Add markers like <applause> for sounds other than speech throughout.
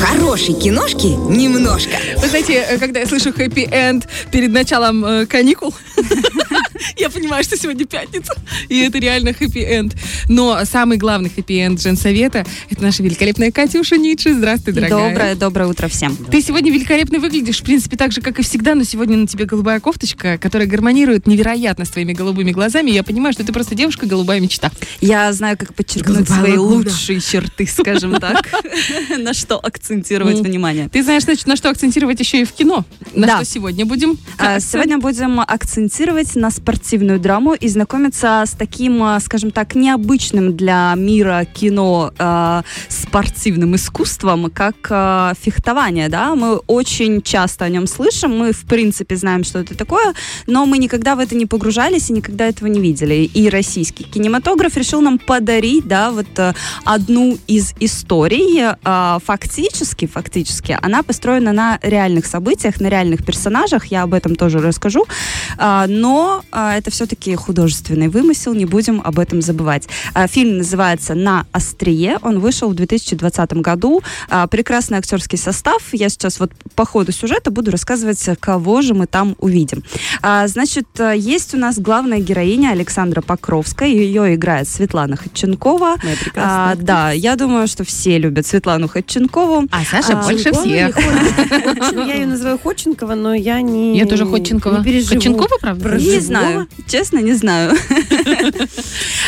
Хорошей киношки немножко. Вы знаете, э, когда я слышу хэппи-энд перед началом э, каникул, <laughs> <laughs> я понимаю, что сегодня пятница, и это реально хэппи-энд. Но самый главный хэппи-энд Женсовета — это наша великолепная Катюша Ницше. Здравствуй, дорогая. Доброе, доброе утро всем. Ты сегодня великолепно выглядишь, в принципе, так же, как и всегда, но сегодня на тебе голубая кофточка, которая гармонирует невероятно с твоими голубыми глазами. Я понимаю, что ты просто девушка голубая мечта. Я знаю, как подчеркнуть Голубая свои лагуна. лучшие черты, скажем <laughs> так. На что акцентировать М. внимание. Ты знаешь, значит, на что акцентировать еще и в кино. На что сегодня будем? А, Сегодня будем акцентировать на спортивную драму и знакомиться с таким, а, скажем так, необычным для мира кино а, спортивным искусством, как а, фехтование. Да? Мы очень часто о нем слышим, мы в принципе знаем, что это такое, но мы никогда в это не погружались и никогда этого не видели. И российский кинематограф решил нам подарить да, вот, а, одну из историй. А, Фактически, фактически, она построена на реальных событиях, на реальных персонажах. Я об этом тоже расскажу. А, Но это все-таки художественный вымысел, не будем об этом забывать. А, Фильм называется «На острие». Он вышел в 2020 году. А, Прекрасный актерский состав. Я сейчас вот по ходу сюжета буду рассказывать, кого же мы там увидим. А, Значит, а, есть у нас главная героиня Александра Покровская. Ее играет Светлана Ходченкова. Моя А, да, я думаю, что все любят Светлану Ходченкову. А Саша А, больше всех. Я ее называю Ходченкова, но я не Я тоже Ходченкова. Не переживу. Ходченкова, правда? Не живого. Знаю, честно, не знаю. <laughs>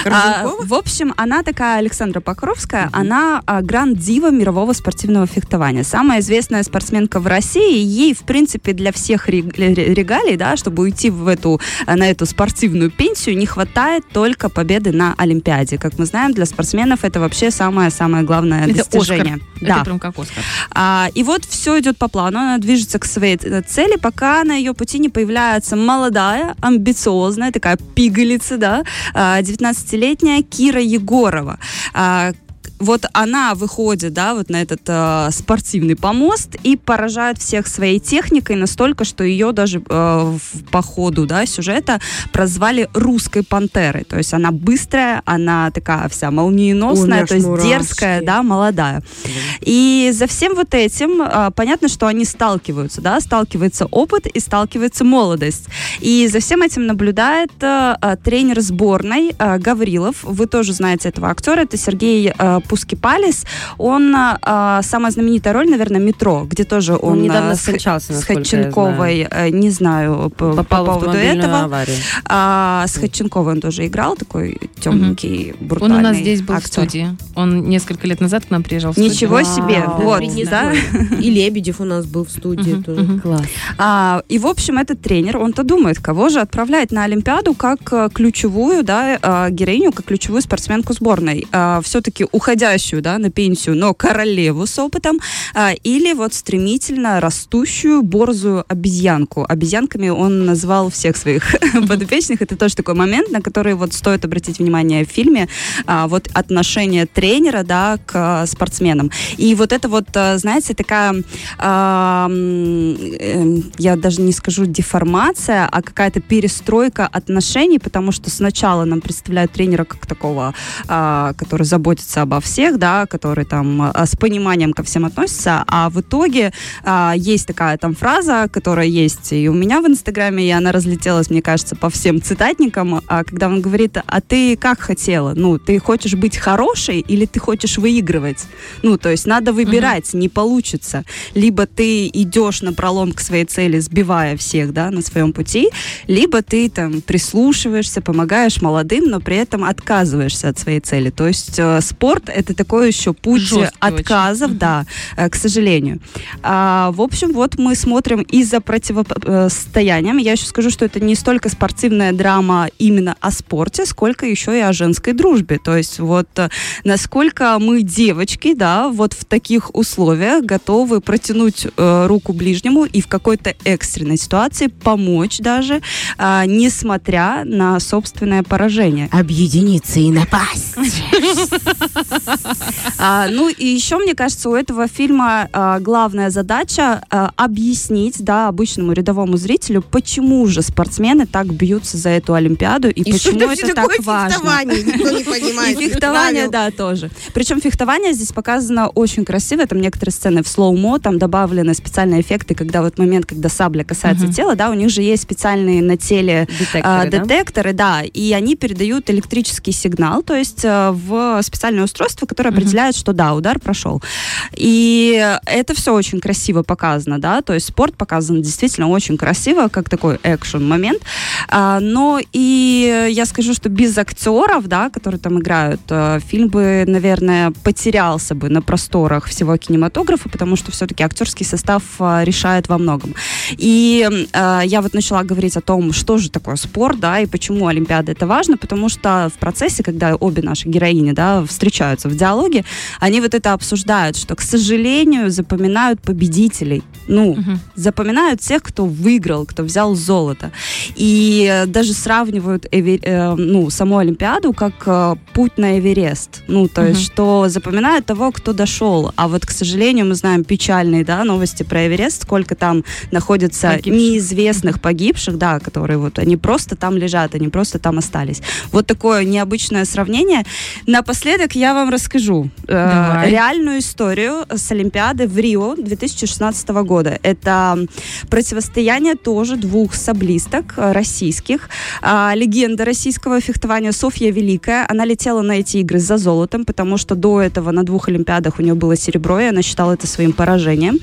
А, в общем, она такая Александра Покровская, она а, гранд-дива мирового спортивного фехтования. Самая известная спортсменка в России. Ей, в принципе, для всех рег- ре- регалий, да, чтобы уйти в эту, а, на эту спортивную пенсию, не хватает только победы на Олимпиаде. Как мы знаем, для спортсменов это вообще самое-самое главное Это достижение. Оскар. Да. Это прям как Оскар. А, и вот все идет по плану, она движется к своей цели, пока на ее пути не появляется молодая, амбициозная, такая пигалица, да, а, 19-летняя Кира Егорова. Вот она выходит, да, вот на этот э, спортивный помост и поражает всех своей техникой настолько, что ее даже э, по ходу, да, сюжета прозвали русской пантерой. То есть она быстрая, она такая вся молниеносная, Ой, то есть дерзкая, да, молодая. И за всем вот этим а, понятно, что они сталкиваются, да, сталкивается опыт и сталкивается молодость. И за всем этим наблюдает а, а, тренер сборной а, Гаврилов. Вы тоже знаете этого актера, это Сергей а, Пускипалис. Он а, а, самая знаменитая роль, наверное, метро, где тоже он, Он недавно а, с, скончался, с Ходченковой, э, не знаю по, по Попал в поводу этого. аварию. А, с Ходченковой он тоже играл, такой темненький, Он брутальный у нас здесь был в актер. студии. Он несколько лет назад к нам приезжал в студию. Ничего Вау. себе, Да, вот, да. И Лебедев у нас был в студии Мгм, тоже. мгм. Класс. А, и, в общем, этот тренер, он-то думает, кого же отправлять на Олимпиаду как э, ключевую, да, э, героиню, как ключевую спортсменку сборной. все-таки уходящую, да, на пенсию, но королеву с опытом, а, или вот стремительно растущую борзую обезьянку. Обезьянками он назвал всех своих <laughs> подопечных. Это тоже такой момент, на который вот стоит обратить внимание в фильме. А, вот отношение тренера, да, к спортсменам. И вот это вот, э, знаете, такая а, эм, я даже не скажу деформация, а какая-то перестройка отношений, потому что сначала нам представляют тренера как такого, а, который заботится обо всех, да, который там а, с пониманием ко всем относится, а в итоге а, есть такая там фраза, которая есть и у меня в Инстаграме, и она разлетелась, мне кажется, по всем цитатникам, а, когда он говорит, а ты как хотела? Ну, ты хочешь быть хорошей или ты хочешь выигрывать? Ну, то есть надо выбирать, не получится. Либо ты идешь на пролом к своей цели, сбивая всех, да, на своем пути, либо ты там прислушиваешься, помогаешь молодым, но при этом отказываешься от своей цели. То есть э, спорт это такой еще путь Жесткий отказов, очень. да, э, к сожалению. А, в общем, вот мы смотрим и за противостоянием. Я еще скажу, что это не столько спортивная драма именно о спорте, сколько еще и о женской дружбе. То есть вот э, насколько мы девочки, да, вот в таких условиях готовы протянуть э, руку ближнему и в какой-то экстренной ситуации помочь даже, а, несмотря на собственное поражение. Объединиться и напасть. <laughs> А, ну и еще, мне кажется, у этого фильма а, главная задача а, объяснить, да, обычному рядовому зрителю, почему же спортсмены так бьются за эту Олимпиаду и, И почему это это, так важно. фехтование, никто не <laughs> понимает. И фехтование, да, тоже. Причем фехтование здесь показано очень красиво. Там некоторые сцены в слоумо, там добавлены специальные эффекты, когда вот момент, когда сабля касается Мгм. тела, да, у них же есть специальные на теле а, Детекторы, да? детекторы, да, и они передают электрический сигнал, то есть э, в специальное устройство, которое Мгм. определяет, что да, удар прошел. И это все очень красиво показано, да, то есть спорт показан действительно очень красиво, как такой экшен момент. А, но и я скажу, что без актеров, да, которые там играют, э, фильм бы, наверное, потерялся бы на просторах всего кинематографа, потому что все-таки актерский состав э, решает во многом. И э, я вот начала говорить о том, что же такое спорт, да, и почему Олимпиада это важно, потому что в процессе, когда обе наши героини, да, встречаются в диалоге, они вот это обсуждают, что, к сожалению, запоминают победителей. Ну, Мгм. запоминают тех, кто выиграл, кто взял золото. И э, даже сравнивают Эве- э, ну, саму Олимпиаду как э, путь на Эверест. Ну, то есть, Мгм. что запоминают того, кто дошел. А вот, к сожалению, мы знаем печальные да, новости про Эверест, сколько там находится Погибших. неизвестных погибших, да, которые вот, они просто там лежат, они просто там остались. Вот такое необычное сравнение. Напоследок я вам расскажу э, Давай. реальную историю с Олимпиады в Рио 2016 года. Это противостояние тоже двух саблисток э, российских. А, легенда российского фехтования Софья Великая. Она летела на эти игры за золотом, потому что до этого на двух Олимпиадах у нее было серебро, и она считала это своим поражением.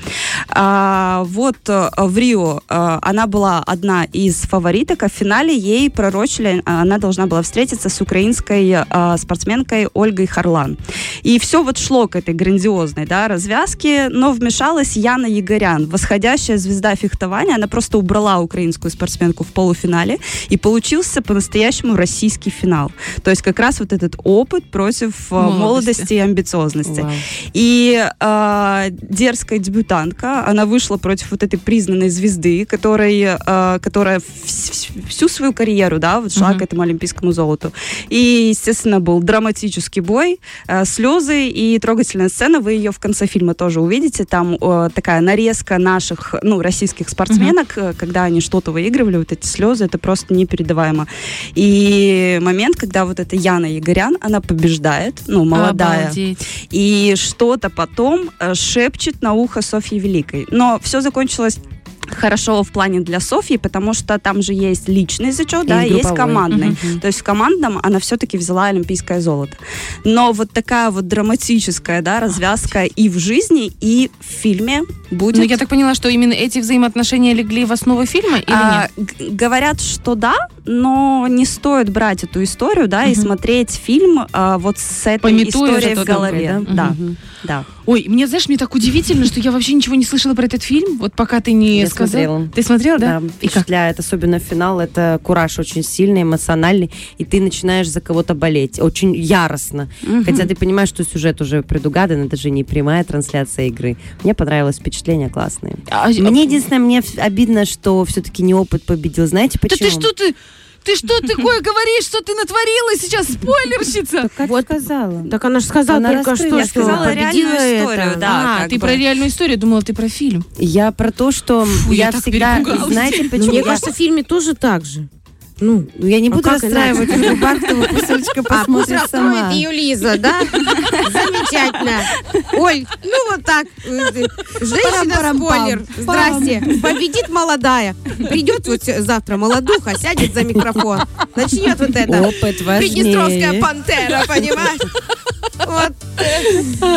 А, вот э, в Рио э, она была одна из фавориток, а в финале ей пророчили, а, она должна была встретиться с украинской э, спортсменкой Ольгой Харлан. И все вот шло к этой грандиозной да, развязке, но вмешалась Яна Егорян, восходящая звезда фехтования. Она просто убрала украинскую спортсменку в полуфинале, и получился по-настоящему российский финал. То есть как раз вот этот опыт против э, Молодости. молодости и амбициозности. Вау. И э, дерзкая дебютантка, она вышла против вот этой признанной звезды, которой, э, которая вс- всю свою карьеру, да, вот шла Мгм. к этому олимпийскому золоту. И, естественно, был драматический бой, э, слезы и трогательная сцена. Вы ее в конце фильма тоже увидите. Там э, такая нарезка наших, ну, российских спортсменок, э, когда они что-то выигрывали, вот эти слезы, это просто непередаваемо. И момент, когда вот эта Яна Егорян, она побеждает, ну, молодая. Обалдеть. И что-то потом э, шепчет на ухо Софьи Великой. Но все закончилось хорошо в плане для Софьи, потому что там же есть личный зачет, да, И и есть групповой. командный. Мгм. То есть в командном она все-таки взяла олимпийское золото. Но вот такая вот драматическая, да, развязка и в жизни, и в фильме будет. Но Ну, я так поняла, что именно эти взаимоотношения легли в основу фильма или А, нет? говорят, что да, но не стоит брать эту историю, да, и Мгм. смотреть фильм а, вот с этой Пометуя историей в голове. такое, Да, Мгм. да. Ой, мне, знаешь, мне так удивительно, что я вообще ничего не слышала про этот фильм, вот пока ты не Я сказала. Смотрела. Ты смотрела, да? Да, И как? впечатляет, особенно финал. Это кураж очень сильный, эмоциональный, и ты начинаешь за кого-то болеть. Очень яростно. Мгм. Хотя ты понимаешь, что сюжет уже предугадан, это же не прямая трансляция игры. Мне понравилось, впечатления классные. А, Мне единственное, мне обидно, что все-таки не опыт победил. Знаете Да почему? ты что ты? Ты что такое говоришь, что ты натворила сейчас, спойлерщица? Как Вот. сказала. Так она же сказала Она только раскрыла, что, Я что сказала победила реальную историю, это. да. а, ты бы. про реальную историю, думала, ты про фильм. Я про то, что Фу, я я так всегда... Знаете, <laughs> Ну, почему? Мне кажется, в фильме тоже так же. Ну, Ну, я не А буду как расстраивать? Юлю Бартову, пусть <laughs> Олечка а посмотрит сама. ее Лиза, да? <laughs> Замечательно. Оль, ну вот так. Женщина-спойлер. Здрасте. Победит молодая. Придет вот завтра молодуха, сядет за микрофон. Начнет вот это. Опыт Приднестровская важнее. пантера, понимаешь?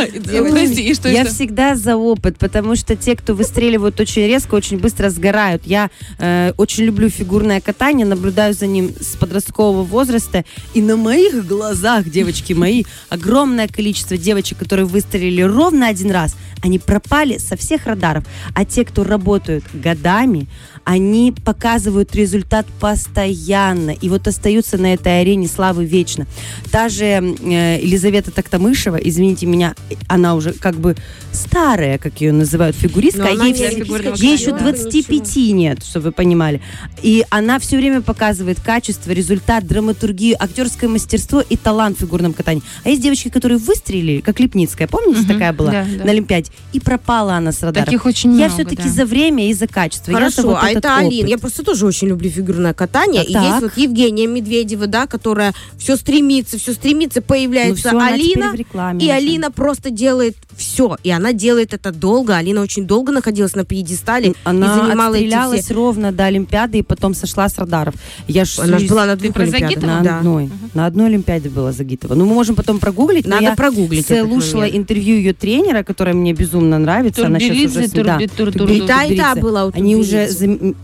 <laughs> А, Подожди, и что, Я всегда за опыт, потому что те, кто выстреливают очень резко, очень быстро сгорают. Я э, очень люблю фигурное катание, наблюдаю за ним с подросткового возраста, и на моих глазах, девочки мои, огромное количество девочек, которые выстрелили ровно один раз, они пропали со всех радаров. А те, кто работают годами, они показывают результат постоянно. И вот остаются на этой арене славы вечно. Та же э, Елизавета Токтамышева, извините меня, она уже как бы старая, как ее называют, фигуристка. А ей, все- ей еще чемпионка, 25 нет, чтобы вы понимали. И она все время показывает качество, результат, драматургию, актерское мастерство и талант в фигурном катании. А есть девочки, которые выстрелили, как Липницкая, помните, Мгм, такая была да, да. на Олимпиаде, и пропала она с радара. Таких очень Я много, все-таки да. за время и за качество. Хорошо, а этот это Алина. опыт. Я просто тоже очень люблю фигурное катание. А и так? есть вот Евгения Медведева, да, которая все стремится, все стремится, Ну появляется теперь Алина. И. Алина просто делает все. И она делает это долго. Алина очень долго находилась на пьедестале и Она занимала эти отстрелялась все... ровно до Олимпиады и потом сошла с радаров. Я ж Она же была на двух Олимпиадах. На Да. одной. На одной Олимпиаде была Загитова. Ну, мы можем потом прогуглить. но Надо я прогуглить этот слушала момент. интервью ее тренера, которое мне безумно нравится. Она Турбелидзе, уже да, И та, и была у Они уже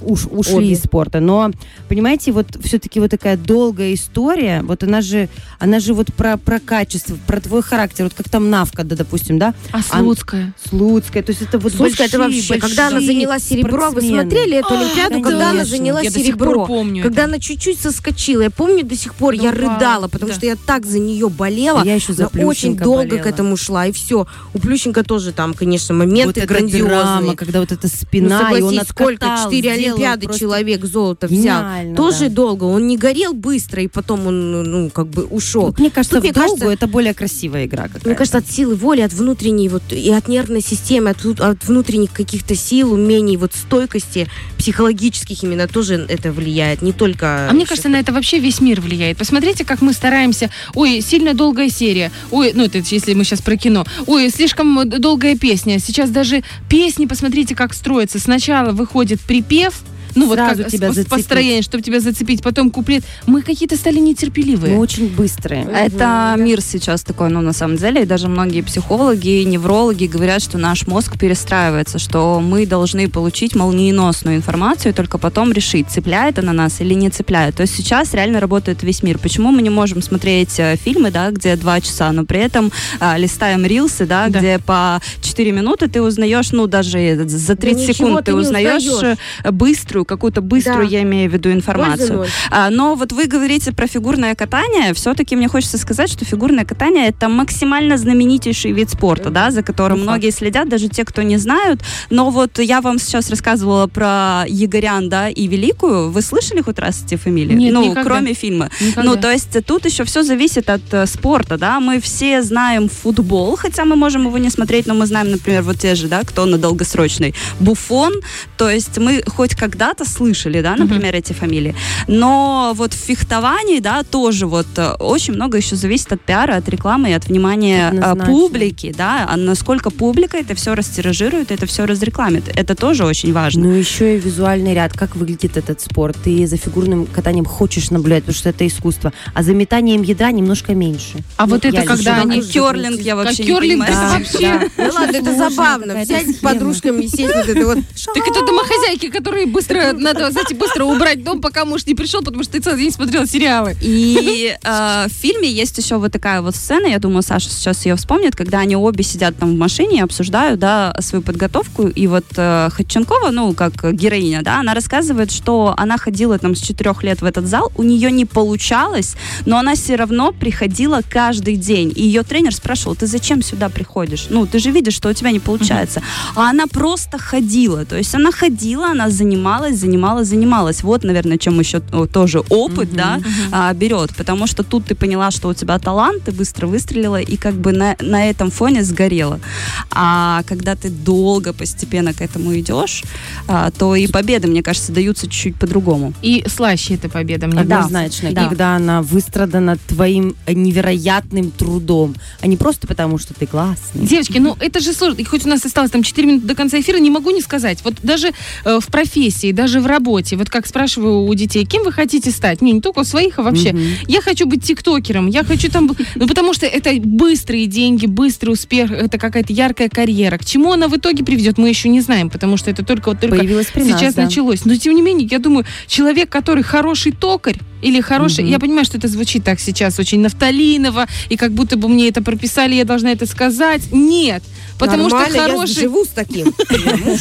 ушли из спорта. Но, понимаете, вот все-таки вот такая долгая история, вот она же, она же вот про, про качество, про твой характер. Вот как там Навка, да, допустим, да? А А- Слуцкая? Слуцкая. То есть это вот это большие, вообще, когда она большие заняла серебро, вы смотрели эту Олимпиаду, когда она конечно. заняла Я до сих пор серебро? помню Когда это. она чуть-чуть соскочила, я помню до сих пор, Ну, я рыдала, потому да. что я так за нее болела. Я еще за Она очень долго болела. к этому шла, и все. У Плющенко тоже там, конечно, Вот моменты эта грандиозные. драма, когда вот эта Ну, спина, и он согласись, сколько? Четыре Олимпиады человек золото взял. Тоже да. долго. Он не горел быстро, и потом он, ну, как бы ушел. Вот мне кажется, Тут, мне в долгу кажется- это более красивая игра. Мне кажется, от силы воли, от внутренней вот и от нервной системы, от, от внутренних каких-то сил, умений, вот стойкости психологических именно тоже это влияет, не только. А мне кажется, на это вообще весь мир влияет. Посмотрите, как мы стараемся. Ой, сильно долгая серия. Ой, ну это если мы сейчас про кино. Ой, слишком долгая песня. Сейчас даже песни, посмотрите, как строятся. Сначала выходит припев, ну вот Сразу как тебя с- зацепить. построение, чтобы тебя зацепить, потом куплет. Мы какие-то стали нетерпеливые. Мы очень быстрые. Это мир сейчас такой, ну, на самом деле, и даже многие психологи, неврологи говорят, что наш мозг перестраивается, что мы должны получить молниеносную информацию и только потом решить, цепляет она нас или не цепляет. То есть сейчас реально работает весь мир. Почему мы не можем смотреть э, фильмы, да, где два часа, но при этом а, листаем рилсы, да, Да. где по 4 минуты ты узнаешь, ну, даже за 30 ничего секунд ты ты узнаешь узнаешь. э, быструю, какую-то быструю, Да. я имею в виду, информацию. А, Но вот вы говорите про фигурное катание. Все-таки мне хочется сказать, что фигурное катание это максимально знаменитейший вид спорта, да, за которым Ну, многие следят, даже те, кто не знают. Но вот я вам сейчас рассказывала про Егорян, да, и Великую. Вы слышали хоть раз эти фамилии? Нет, ну, никогда. кроме фильма. Никогда. Ну, то есть тут еще все зависит от э, спорта, да. Мы все знаем футбол, хотя мы можем его не смотреть, но мы знаем, например, вот те же, да, кто на долгосрочной. Буфон. То есть мы хоть когда-то слышали, да, например, эти фамилии. Но вот в фехтовании, да, тоже вот э, очень много еще зависит от пиара, от рекламы и от внимания э, Однозначно. публики, да. А насколько публика это все растиражирует, это все разрекламит. Это тоже очень важно. Ну, еще и визуальный ряд. Как выглядит этот спорт? Ты за фигурным катанием хочешь наблюдать, потому что это искусство. А за метанием ядра немножко меньше. А вот это я когда они... Керлинг я вообще Как не керлинг, понимаю. это вообще... Ну ладно, это забавно. Взять с подружками и сесть вот это вот. Так это домохозяйки, которые быстро, надо, знаете, быстро убрать дом, пока муж не пришел, потому что ты целый день смотрела сериалы. И э, в фильме есть еще вот такая вот сцена, я думаю, Саша сейчас ее вспомнит, когда они обе сидят там в машине и обсуждают, да, свою подготовку. И вот э, Ходченкова, ну, как героиня, да, она рассказывает, что она ходила там с четырех лет в этот зал, у нее не получалось, но она все равно приходила каждый день. И ее тренер спрашивал, ты зачем сюда приходишь? Ну, ты же видишь, что у тебя не получается. А она просто ходила. То есть она ходила, она занималась, занималась, занималась. Вот, наверное, чем еще тоже опыт, да, а, берет. Потому что тут ты поняла, что у тебя талант, ты быстро выстрелила и как бы на, на этом фоне сгорела. А когда ты долго, постепенно к этому идешь, а, то и победы, мне кажется, даются чуть-чуть по-другому. И слаще эта победа, мне кажется. Однозначно. Да. Когда она выстрадана твоим невероятным трудом, а не просто потому, что ты классный. Девочки, ну это же сложно. И хоть у нас осталось там 4 минуты до конца эфира, не могу не сказать. Вот даже э, в профессии, даже в работе, вот как спрашиваю у детей, кем вы хотите стать? Не, не только у своих, а вообще. Мгм. Я хочу быть тиктокером, я хочу там... Ну, потому что это быстрые деньги, быстрый успех, это какая-то яркая карьера. К чему она в итоге приведет, мы еще не знаем, потому что это только вот только Появилась при нас, сейчас да. началось. Но тем не менее, я думаю, человек, который хороший токарь или хороший, Мгм. я понимаю, что это звучит так сейчас очень нафталиново, и как будто бы мне это прописали, я должна это сказать. Нет, Потому Нормально, что я хороший, живу с таким. <laughs>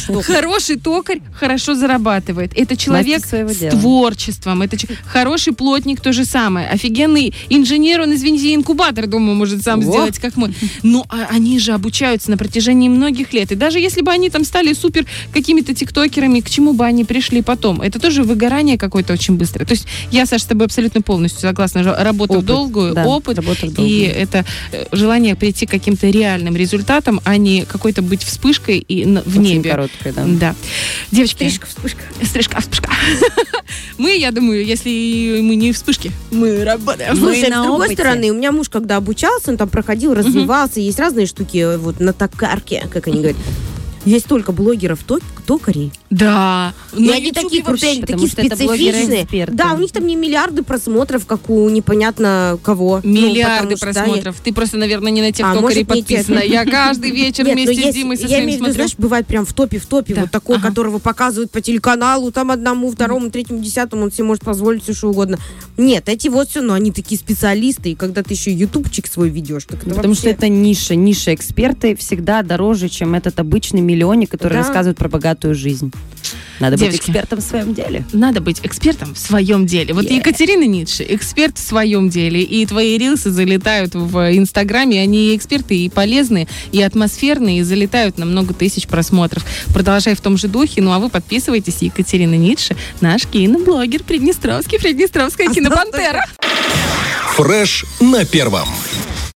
Я хороший токарь хорошо зарабатывает. Это человек с творчеством. Это хороший плотник то же самое. Офигенный инженер, он, извините, инкубатор, думаю, может сам сделать, как мы. Но а- они же обучаются на протяжении многих лет. И даже если бы они там стали супер какими-то тиктокерами, к чему бы они пришли потом? Это тоже выгорание какое-то очень быстрое. То есть я, Саша, с тобой абсолютно полностью согласна. Работа в долгую, да, опыт. работа в И это э, желание прийти к каким-то реальным результатам, а не какой-то быть вспышкой и на- в Очень небе. короткая, да. Да. Девочки. Стрижка, вспышка. Стрижка, вспышка. <laughs> Мы, я думаю, если мы не вспышки, мы работаем. Мы Слушай, на с другой опыте. стороны, у меня муж, когда обучался, он там проходил, развивался, есть разные штуки э, вот на токарке, как они говорят. Есть только блогеров токарей. Да. И они такие крутые, потому такие что специфичные. Да, у них там не миллиарды просмотров, как у непонятно кого. Ну, Миллиарды потому что, да, просмотров. Ты просто, наверное, не на тех А, токарей подписана. Я каждый <laughs> вечер Нет, ну, вместе с Димой со я своим имею в виду, смотрю. знаешь, бывает прям в топе, в топе, Да, вот такой, ага. которого показывают по телеканалу, там одному, второму, третьему, десятому, он себе может позволить все что угодно. Нет, эти вот все, но они такие специалисты, и когда ты еще ютубчик свой ведешь, так это Потому что вообще- это ниша. Ниша эксперты всегда дороже, чем этот обычный миллионник, который Да. рассказывает про богатую жизнь. Надо быть Девочки. экспертом в своем деле. Надо быть экспертом в своем деле. Вот Yeah. Екатерина Ницше эксперт в своем деле. И твои рилсы залетают в Инстаграме. Они и эксперты, и полезные, и атмосферные, и залетают на много тысяч просмотров. Продолжай в том же духе. Ну а вы подписывайтесь. Екатерина Ницше, наш киноблогер Приднестровский, Приднестровская кинопантера. Фреш на первом.